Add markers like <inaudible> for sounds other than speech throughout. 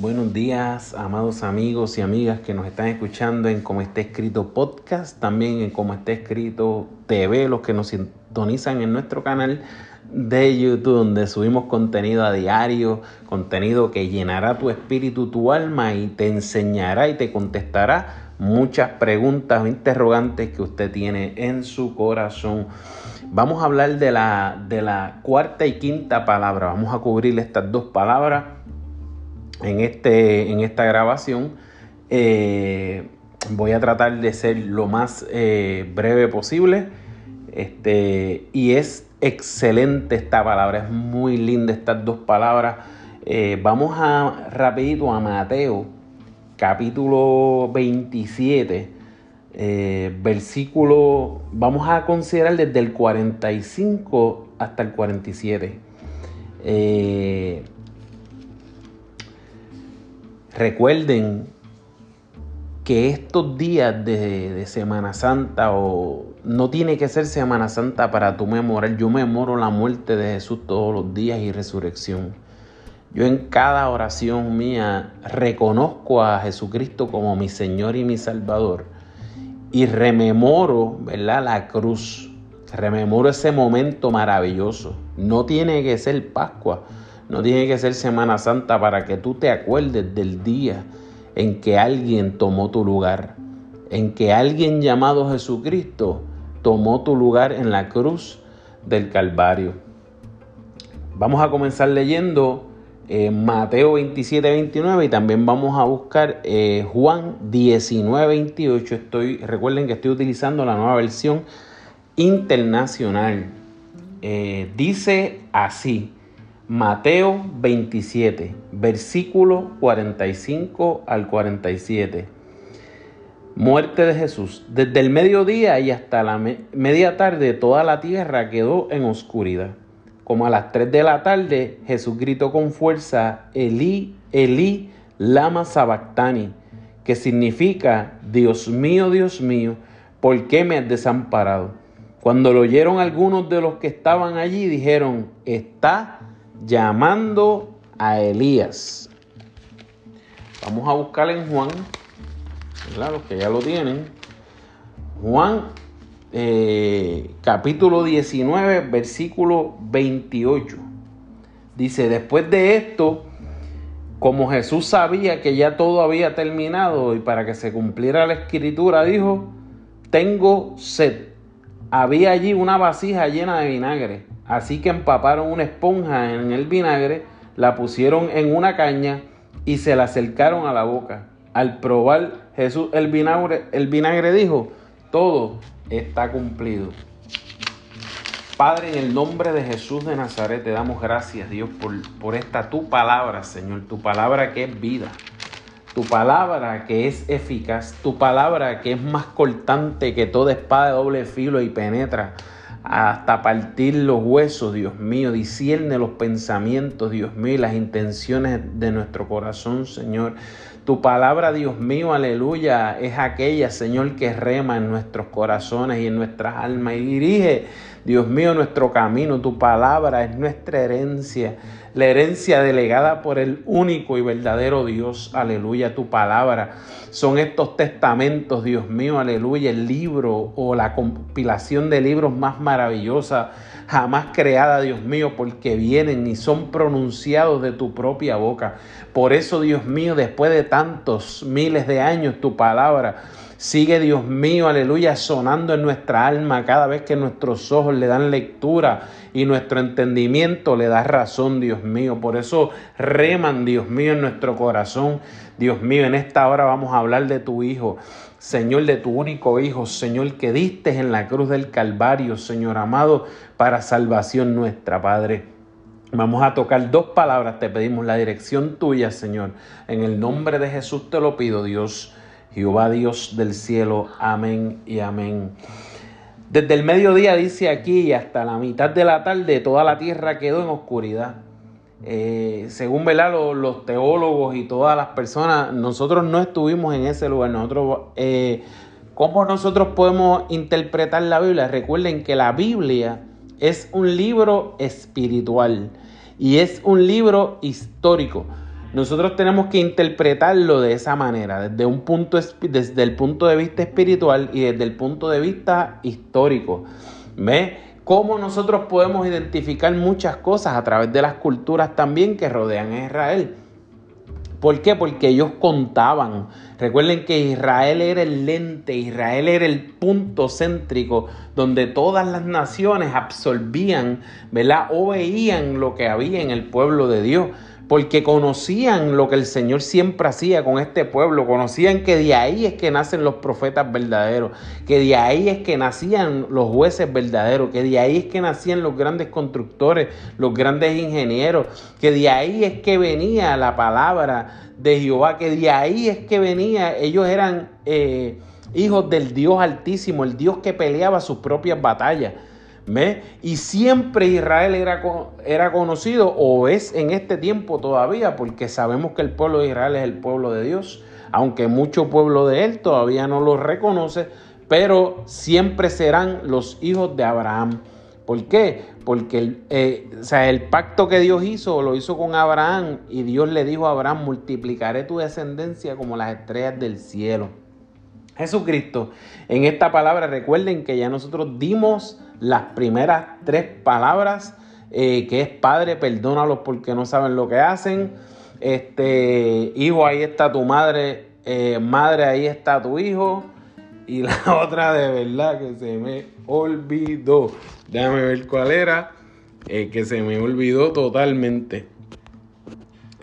Buenos días, amados amigos y amigas que nos están escuchando en Como está escrito podcast, también en Como está escrito TV, los que nos sintonizan en nuestro canal de YouTube, donde subimos contenido a diario, contenido que llenará tu espíritu, tu alma y te enseñará y te contestará muchas preguntas o interrogantes que usted tiene en su corazón. Vamos a hablar de la, de la cuarta y quinta palabra. Vamos a cubrir estas dos palabras en, este, en esta grabación. Eh, voy a tratar de ser lo más eh, breve posible. Este, y es excelente esta palabra, es muy linda estas dos palabras. Eh, vamos a rapidito a Mateo, capítulo 27, versículo, vamos a considerar desde el 45 hasta el 47. Recuerden que estos días de, Semana Santa o no tiene que ser Semana Santa para tu memorar. Yo memoro la muerte de Jesús todos los días y resurrección. Yo en cada oración mía reconozco a Jesucristo como mi Señor y mi Salvador y rememoro, ¿verdad? La cruz. Rememoro ese momento maravilloso. No tiene que ser Pascua. No tiene que ser Semana Santa para que tú te acuerdes del día en que alguien tomó tu lugar, en que alguien llamado Jesucristo tomó tu lugar en la cruz del Calvario. Vamos a comenzar leyendo eh, Mateo 27, 29 y también vamos a buscar eh, Juan 19, 28. Estoy, recuerden que estoy utilizando la nueva versión internacional. Eh, dice así. Mateo 27, versículo 45 al 47. Muerte de Jesús. Desde el mediodía y hasta la media tarde toda la tierra quedó en oscuridad. Como a las 3 de la tarde Jesús gritó con fuerza, Elí, Elí, lama sabactani, que significa, Dios mío, Dios mío, ¿por qué me has desamparado? Cuando lo oyeron algunos de los que estaban allí, dijeron, está llamando a Elías. Vamos a buscar en Juan, los que ya lo tienen. Juan eh, capítulo 19, versículo 28. Dice, después de esto, como Jesús sabía que ya todo había terminado y para que se cumpliera la escritura, dijo, tengo sed. Había allí una vasija llena de vinagre Así que empaparon una esponja en el vinagre, la pusieron en una caña y se la acercaron a la boca. Al probar Jesús el vinagre, el vinagre dijo, todo está cumplido. Padre, en el nombre de Jesús de Nazaret, te damos gracias, Dios, por, por esta tu palabra, Señor, tu palabra que es vida, tu palabra que es eficaz, tu palabra que es más cortante que toda espada de doble filo y penetra hasta partir los huesos, Dios mío, discierne los pensamientos, Dios mío, las intenciones de nuestro corazón, Señor. Tu palabra, Dios mío, aleluya, es aquella, Señor, que rema en nuestros corazones y en nuestras almas y dirige, Dios mío, nuestro camino. Tu palabra es nuestra herencia, la herencia delegada por el único y verdadero Dios, aleluya. Tu palabra son estos testamentos, Dios mío, aleluya, el libro o la compilación de libros más maravillosa jamás creada, Dios mío, porque vienen y son pronunciados de tu propia boca. Por eso, Dios mío, después de tantos miles de años, tu palabra sigue, Dios mío, aleluya, sonando en nuestra alma cada vez que nuestros ojos le dan lectura y nuestro entendimiento le da razón, Dios mío. Por eso reman, Dios mío, en nuestro corazón. Dios mío, en esta hora vamos a hablar de tu Hijo. Señor, de tu único Hijo, Señor, que diste en la cruz del Calvario, Señor amado, para salvación nuestra, Padre. Vamos a tocar dos palabras, te pedimos la dirección tuya, Señor. En el nombre de Jesús te lo pido, Dios. Jehová Dios del cielo, amén y amén. Desde el mediodía dice aquí hasta la mitad de la tarde toda la tierra quedó en oscuridad. Eh, según Los, los, teólogos y todas las personas, nosotros no estuvimos en ese lugar. Nosotros, eh, ¿Cómo nosotros podemos interpretar la Biblia? Recuerden que la Biblia es un libro espiritual y es un libro histórico. Nosotros tenemos que interpretarlo de esa manera, desde, un punto, desde el punto de vista espiritual y desde el punto de vista histórico. ¿Ve? Cómo nosotros podemos identificar muchas cosas a través de las culturas también que rodean a Israel. ¿Por qué? Porque ellos contaban. Recuerden que Israel era el lente, Israel era el punto céntrico donde todas las naciones absorbían, ¿verdad? O veían lo que había en el pueblo de Dios porque conocían lo que el Señor siempre hacía con este pueblo, conocían que de ahí es que nacen los profetas verdaderos, que de ahí es que nacían los jueces verdaderos, que de ahí es que nacían los grandes constructores, los grandes ingenieros, que de ahí es que venía la palabra de Jehová, que de ahí es que venía, ellos eran eh, hijos del Dios altísimo, el Dios que peleaba sus propias batallas. Y siempre Israel era, era conocido o es en este tiempo todavía, porque sabemos que el pueblo de Israel es el pueblo de Dios, aunque mucho pueblo de él todavía no lo reconoce, pero siempre serán los hijos de Abraham. ¿Por qué? Porque el, eh, sea, el pacto que Dios hizo lo hizo con Abraham y Dios le dijo a Abraham, multiplicaré tu descendencia como las estrellas del cielo. Jesucristo, en esta palabra recuerden que ya nosotros dimos las primeras tres palabras, eh, que es Padre, perdónalos porque no saben lo que hacen. Este, hijo, ahí está tu madre, eh, madre, ahí está tu hijo. Y la <laughs> otra de verdad que se me olvidó. Déjame ver cuál era. Eh, que se me olvidó totalmente.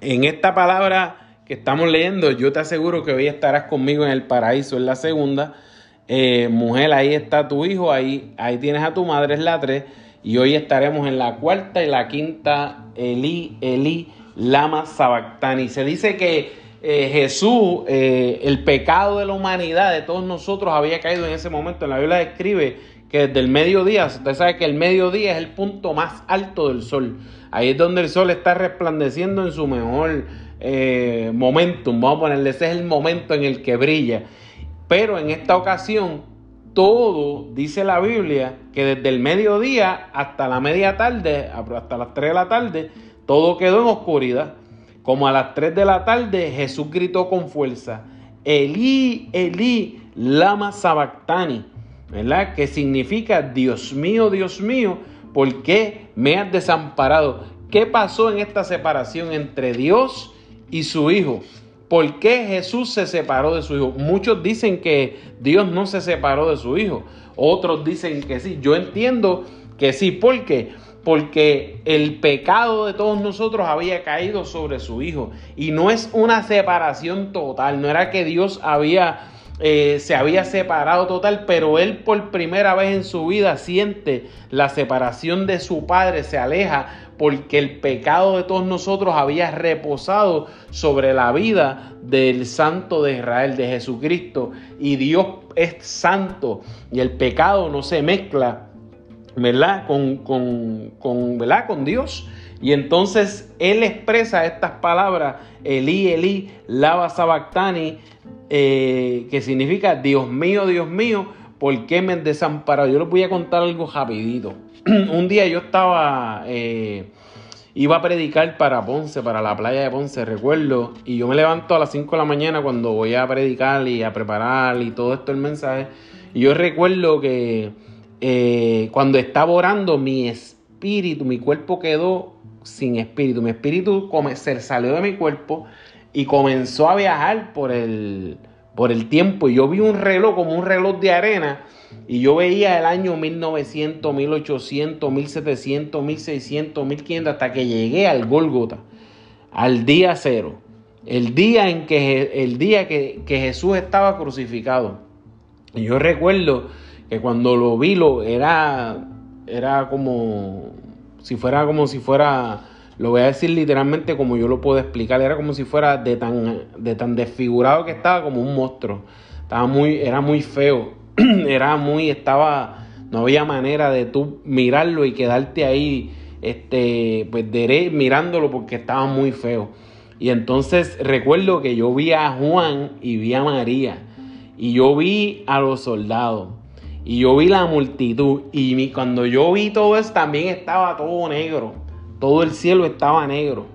En esta palabra que estamos leyendo, yo te aseguro que hoy estarás conmigo en el paraíso, en la segunda. Eh, mujer, ahí está tu hijo, ahí, ahí tienes a tu madre, es la 3. Y hoy estaremos en la cuarta y la quinta, Eli, Eli, Lama Sabactani. Se dice que eh, Jesús, eh, el pecado de la humanidad, de todos nosotros, había caído en ese momento. En la Biblia describe que desde el mediodía, usted sabe que el mediodía es el punto más alto del sol. Ahí es donde el sol está resplandeciendo en su mejor momentum. Vamos a ponerle, ese es el momento en el que brilla. Pero en esta ocasión, todo, dice la Biblia, que desde el mediodía hasta la media tarde, hasta las 3 de la tarde, todo quedó en oscuridad. Como a las 3 de la tarde, Jesús gritó con fuerza, Elí, Elí, lama sabactani, ¿verdad? Que significa, Dios mío, Dios mío, ¿por qué me has desamparado? ¿Qué pasó en esta separación entre Dios y su Hijo? ¿Por qué Jesús se separó de su hijo? Muchos dicen que Dios no se separó de su hijo. Otros dicen que sí. Yo entiendo que sí. ¿Por qué? Porque el pecado de todos nosotros había caído sobre su hijo. Y no es una separación total. No era que Dios había eh, se había separado total, pero él por primera vez en su vida siente la separación de su padre, se aleja porque el pecado de todos nosotros había reposado sobre la vida del santo de Israel, de Jesucristo, y Dios es santo y el pecado no se mezcla, ¿verdad? Con, con, con, ¿verdad? con Dios. Y entonces él expresa estas palabras, Elí, Elí, lava sabactani, eh, que significa Dios mío, Dios mío, ¿por qué me han desamparado? Yo les voy a contar algo rapidito. <clears throat> Un día yo estaba, eh, iba a predicar para Ponce, para la playa de Ponce, recuerdo, y yo me levanto a las 5 de la mañana cuando voy a predicar y a preparar y todo esto el mensaje. Y yo recuerdo que eh, cuando estaba orando, mi espíritu, mi cuerpo quedó sin espíritu. Mi espíritu se salió de mi cuerpo y comenzó a viajar por el, por el tiempo. Y yo vi un reloj como un reloj de arena y yo veía el año 1900, 1800, 1700, 1600, 1500 hasta que llegué al Gólgota, al día cero. El día en que, el día que, que Jesús estaba crucificado. Y yo recuerdo que cuando lo vi, lo, era, era como si fuera como si fuera lo voy a decir literalmente como yo lo puedo explicar. Era como si fuera de tan, de tan desfigurado que estaba como un monstruo. Estaba muy, era muy feo. <clears throat> era muy, estaba, no había manera de tú mirarlo y quedarte ahí, este, pues mirándolo porque estaba muy feo. Y entonces recuerdo que yo vi a Juan y vi a María. Y yo vi a los soldados. Y yo vi la multitud. Y cuando yo vi todo eso también estaba todo negro todo el cielo estaba negro.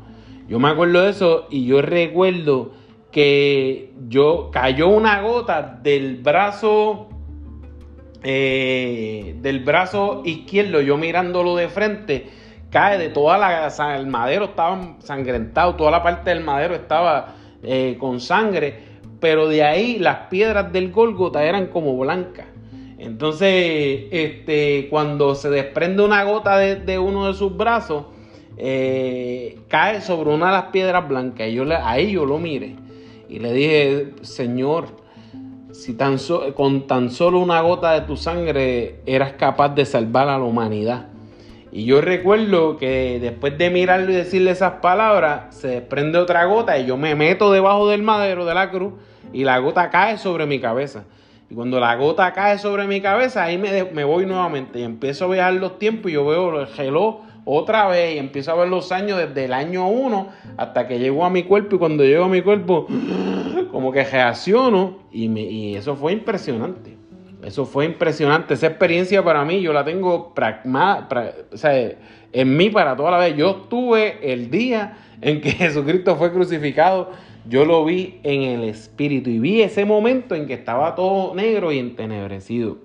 Yo me acuerdo de eso y yo recuerdo que yo cayó una gota del brazo eh, del brazo izquierdo, yo mirándolo de frente, cae de toda la el madero estaba sangrentado, toda la parte del madero estaba eh, con sangre, pero de ahí las piedras del Golgota eran como blancas. Entonces, este, cuando se desprende una gota de, uno de sus brazos, eh, cae sobre una de las piedras blancas. Y yo le, ahí yo lo mire y le dije, Señor, si tan con tan solo una gota de tu sangre eras capaz de salvar a la humanidad. Y yo recuerdo que después de mirarlo y decirle esas palabras, se desprende otra gota y yo me meto debajo del madero de la cruz y la gota cae sobre mi cabeza. Y cuando la gota cae sobre mi cabeza, ahí me, me voy nuevamente y empiezo a viajar los tiempos y yo veo el reloj otra vez y empiezo a ver los años desde el año 1 hasta que llego a mi cuerpo y cuando llego a mi cuerpo <gasps> como que reacciono y, me, y eso fue impresionante. Eso fue impresionante. Esa experiencia para mí yo la tengo pragma, o sea, en mí para toda la vez. Yo estuve el día en que <laughs> Jesucristo fue crucificado. Yo lo vi en el espíritu y vi ese momento en que estaba todo negro y entenebrecido.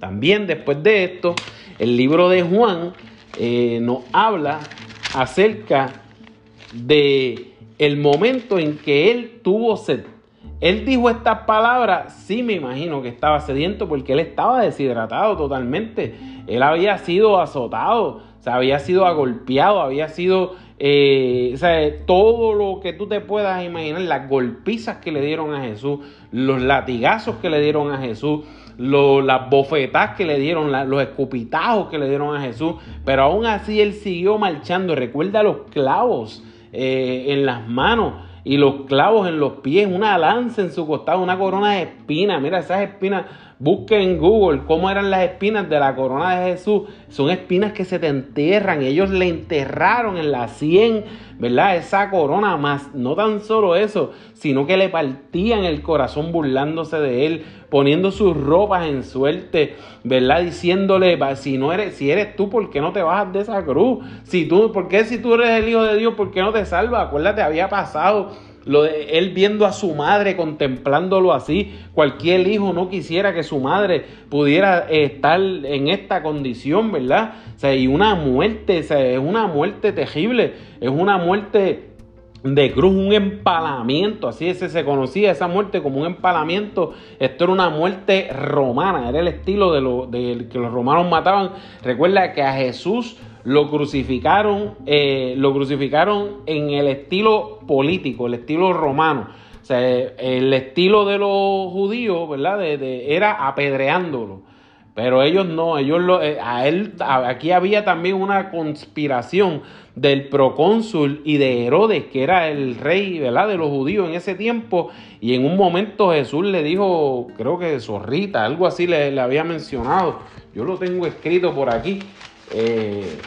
También después de esto, el libro de Juan eh, nos habla acerca de el momento en que él tuvo sed. Él dijo estas palabras, sí me imagino que estaba sediento porque él estaba deshidratado totalmente. Él había sido azotado, o había sido agolpeado, había sido eh, todo lo que tú te puedas imaginar, las golpizas que le dieron a Jesús, los latigazos que le dieron a Jesús, las bofetas que le dieron, los escupitajos que le dieron a Jesús, pero aún así él siguió marchando. Recuerda los clavos eh, en las manos y los clavos en los pies, una lanza en su costado, una corona de espinas. Mira, esas espinas Busquen en Google cómo eran las espinas de la corona de Jesús. Son espinas que se te enterran. Ellos le enterraron en la sien, ¿verdad? Esa corona más. No tan solo eso, sino que le partían el corazón burlándose de él, poniendo sus ropas en suerte, ¿verdad? Diciéndole, si no eres, si eres tú, ¿por qué no te bajas de esa cruz? Si tú, ¿por qué si tú eres el Hijo de Dios, ¿por qué no te salvas? Acuérdate, había pasado lo de él viendo a su madre, contemplándolo así. Cualquier hijo no quisiera que su madre pudiera estar en esta condición, ¿verdad? O sea, y una muerte, o sea, es una muerte terrible, es una muerte de cruz, un empalamiento, así es, se conocía esa muerte como un empalamiento, esto era una muerte romana, era el estilo de lo de que los romanos mataban. Recuerda que a Jesús lo crucificaron, eh, lo crucificaron en el estilo político, el estilo romano. O sea, el estilo de los judíos, ¿verdad? De, era apedreándolo. Pero ellos no, ellos lo, eh, a él, aquí había también una conspiración del procónsul y de Herodes, que era el rey, ¿verdad? De los judíos en ese tiempo. Y en un momento Jesús le dijo, creo que zorrita, algo así le, le había mencionado. Yo lo tengo escrito por aquí. Eh,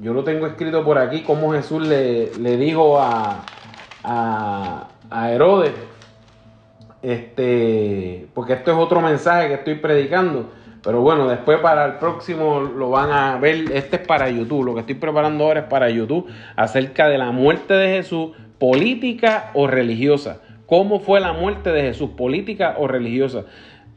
yo lo tengo escrito por aquí, como Jesús le, dijo a, a, Herodes, este, porque esto es otro mensaje que estoy predicando. Pero bueno, después para el próximo lo van a ver. Este es para YouTube. Lo que estoy preparando ahora es para YouTube acerca de la muerte de Jesús, política o religiosa. ¿Cómo fue la muerte de Jesús, política o religiosa?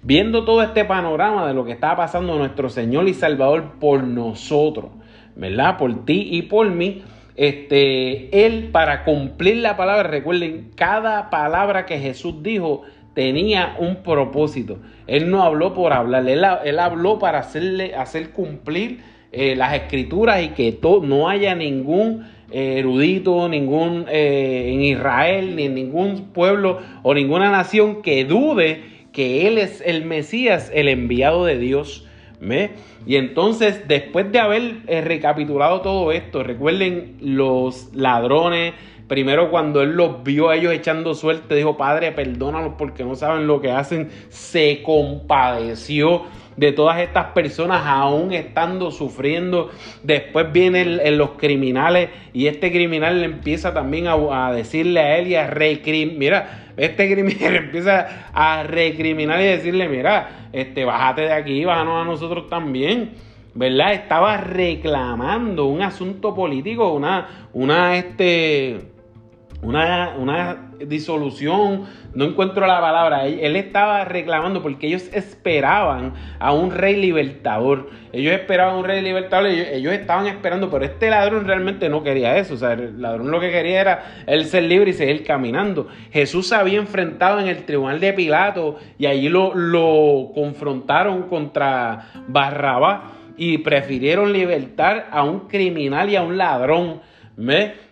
Viendo todo este panorama de lo que estaba pasando nuestro Señor y Salvador por nosotros. ¿verdad? Por ti y por mí. Este, él para cumplir la palabra, recuerden, cada palabra que Jesús dijo tenía un propósito. Él no habló por hablar, él, habló para hacerle, hacer cumplir eh, las escrituras y que no haya ningún eh, erudito, ningún eh, en Israel, ni en ningún pueblo o ninguna nación que dude que Él es el Mesías, el enviado de Dios. Y entonces, después de haber eh, recapitulado todo esto, recuerden los ladrones, primero cuando él los vio a ellos echando suerte, dijo, Padre, perdónalos porque no saben lo que hacen, se compadeció de todas estas personas aún estando sufriendo. Después vienen los criminales y este criminal le empieza también a, decirle a él y a recriminar. Mira, este criminal <laughs> empieza a recriminar y decirle, mira, este, bájate de aquí, bájanos a nosotros también. ¿verdad? Estaba reclamando un asunto político, una, una, este, una, una disolución, no encuentro la palabra, él, estaba reclamando porque ellos esperaban a un rey libertador, ellos esperaban a un rey libertador, ellos, estaban esperando, pero este ladrón realmente no quería eso, o sea, el ladrón lo que quería era él ser libre y seguir caminando. Jesús se había enfrentado en el tribunal de Pilato y allí lo, lo confrontaron contra Barrabás y prefirieron libertar a un criminal y a un ladrón.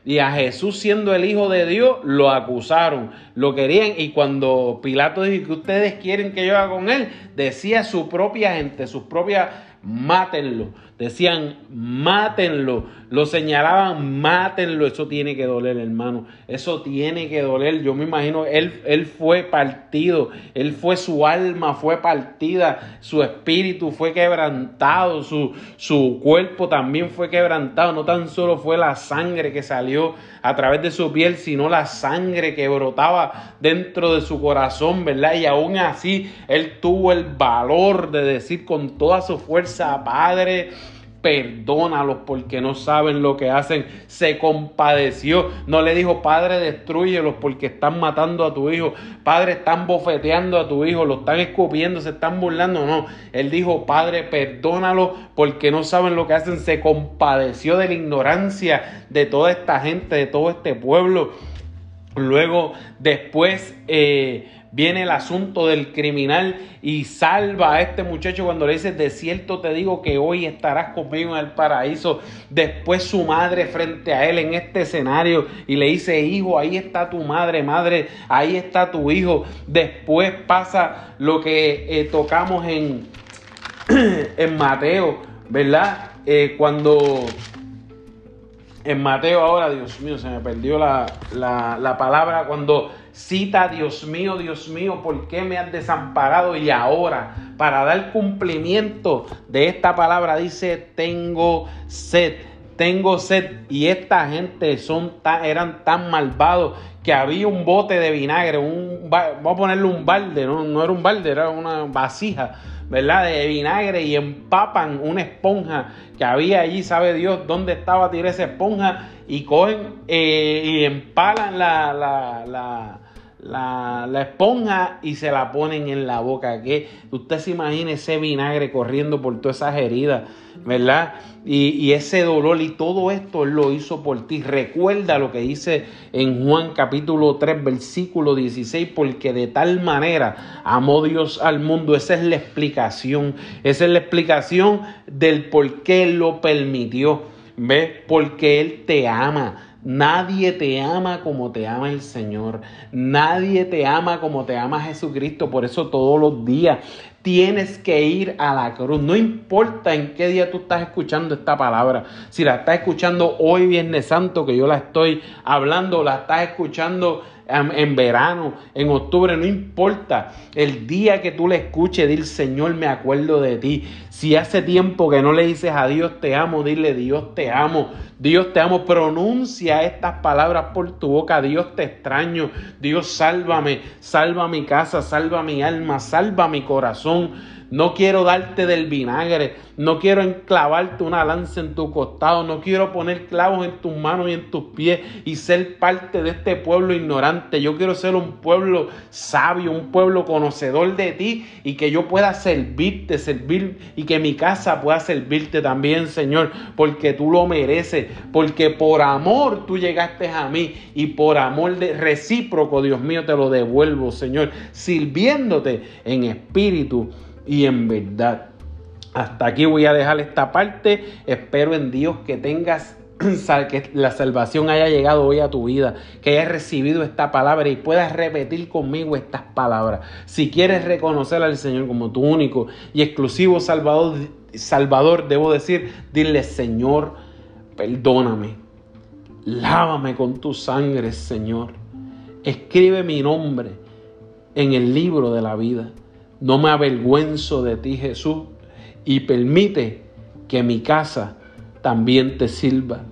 Y a Jesús siendo el Hijo de Dios, lo acusaron, lo querían. Y cuando Pilato dijo que ustedes quieren que yo haga con él, decía su propia gente, sus propias, mátenlo. Decían, mátenlo. Lo señalaban, mátenlo. Eso tiene que doler, hermano. Eso tiene que doler. Yo me imagino, él, él fue partido. Él fue su alma, fue partida. Su espíritu fue quebrantado. Su, su cuerpo también fue quebrantado. No tan solo fue la sangre que salió a través de su piel, sino la sangre que brotaba dentro de su corazón, ¿verdad? Y aún así, él tuvo el valor de decir con toda su fuerza, Padre, perdónalos porque no saben lo que hacen. Se compadeció. No le dijo, Padre, destruyelos porque están matando a tu hijo. Padre, están bofeteando a tu hijo, lo están escupiendo, se están burlando. No, él dijo, Padre, perdónalos porque no saben lo que hacen. Se compadeció de la ignorancia de toda esta gente, de todo este pueblo. Luego, después, eh, viene el asunto del criminal y salva a este muchacho cuando le dice, de cierto te digo que hoy estarás conmigo en el paraíso. Después su madre frente a él en este escenario y le dice, hijo, ahí está tu madre, madre, ahí está tu hijo. Después pasa lo que eh, tocamos en, <clears throat> en Mateo, ¿verdad? Eh, cuando en Mateo ahora, Dios mío, se me perdió la, la palabra, cuando Cita, Dios mío, Dios mío, ¿por qué me has desamparado? Y ahora, para dar cumplimiento de esta palabra, dice, tengo sed, tengo sed. Y esta gente son eran tan malvados que había un bote de vinagre, un, vamos a ponerle un balde, no, no era un balde, era una vasija ¿verdad? De vinagre y empapan una esponja que había allí, sabe Dios dónde estaba tirar esa esponja y cogen eh, y empalan la, la, la, la, esponja y se la ponen en la boca. Que usted se imagina ese vinagre corriendo por todas esas heridas, ¿verdad? Y, y, ese dolor y todo esto lo hizo por ti. Recuerda lo que dice en Juan capítulo 3, versículo 16, porque de tal manera amó Dios al mundo. Esa es la explicación. Esa es la explicación del por qué lo permitió. ¿Ves? Porque Él te ama. Nadie te ama como te ama el Señor. Nadie te ama como te ama Jesucristo. Por eso todos los días tienes que ir a la cruz. No importa en qué día tú estás escuchando esta palabra. Si la estás escuchando hoy, Viernes Santo, que yo la estoy hablando, la estás escuchando en verano, en octubre, no importa. El día que tú le escuches, dile, Señor, me acuerdo de ti. Si hace tiempo que no le dices a Dios te amo, dile, Dios te amo. Dios te amo, pronuncia estas palabras por tu boca. Dios te extraño. Dios sálvame, salva mi casa, salva mi alma, salva mi corazón. No quiero darte del vinagre. No quiero enclavarte una lanza en tu costado. No quiero poner clavos en tus manos y en tus pies y ser parte de este pueblo ignorante. Yo quiero ser un pueblo sabio, un pueblo conocedor de ti y que yo pueda servirte, servir y que mi casa pueda servirte también, Señor, porque tú lo mereces. Porque por amor tú llegaste a mí y por amor de recíproco, Dios mío, te lo devuelvo, Señor, sirviéndote en espíritu y en verdad. Hasta aquí voy a dejar esta parte. Espero en Dios que tengas <clears throat> que la salvación haya llegado hoy a tu vida, que hayas recibido esta palabra y puedas repetir conmigo estas palabras. Si quieres reconocer al Señor como tu único y exclusivo Salvador, Salvador debo decir, dile Señor, perdóname, lávame con tu sangre, Señor. Escribe mi nombre en el libro de la vida. No me avergüenzo de ti, Jesús, y permite que mi casa también te sirva.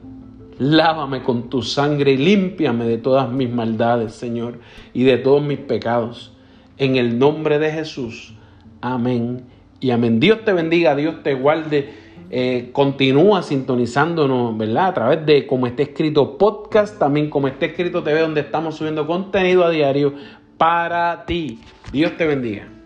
Lávame con tu sangre y límpiame de todas mis maldades, Señor, y de todos mis pecados. En el nombre de Jesús. Amén y amén. Dios te bendiga, Dios te guarde eh, continúa sintonizándonos, ¿verdad? A través de como esté escrito podcast, también como esté escrito TV, donde estamos subiendo contenido a diario para ti. Dios te bendiga.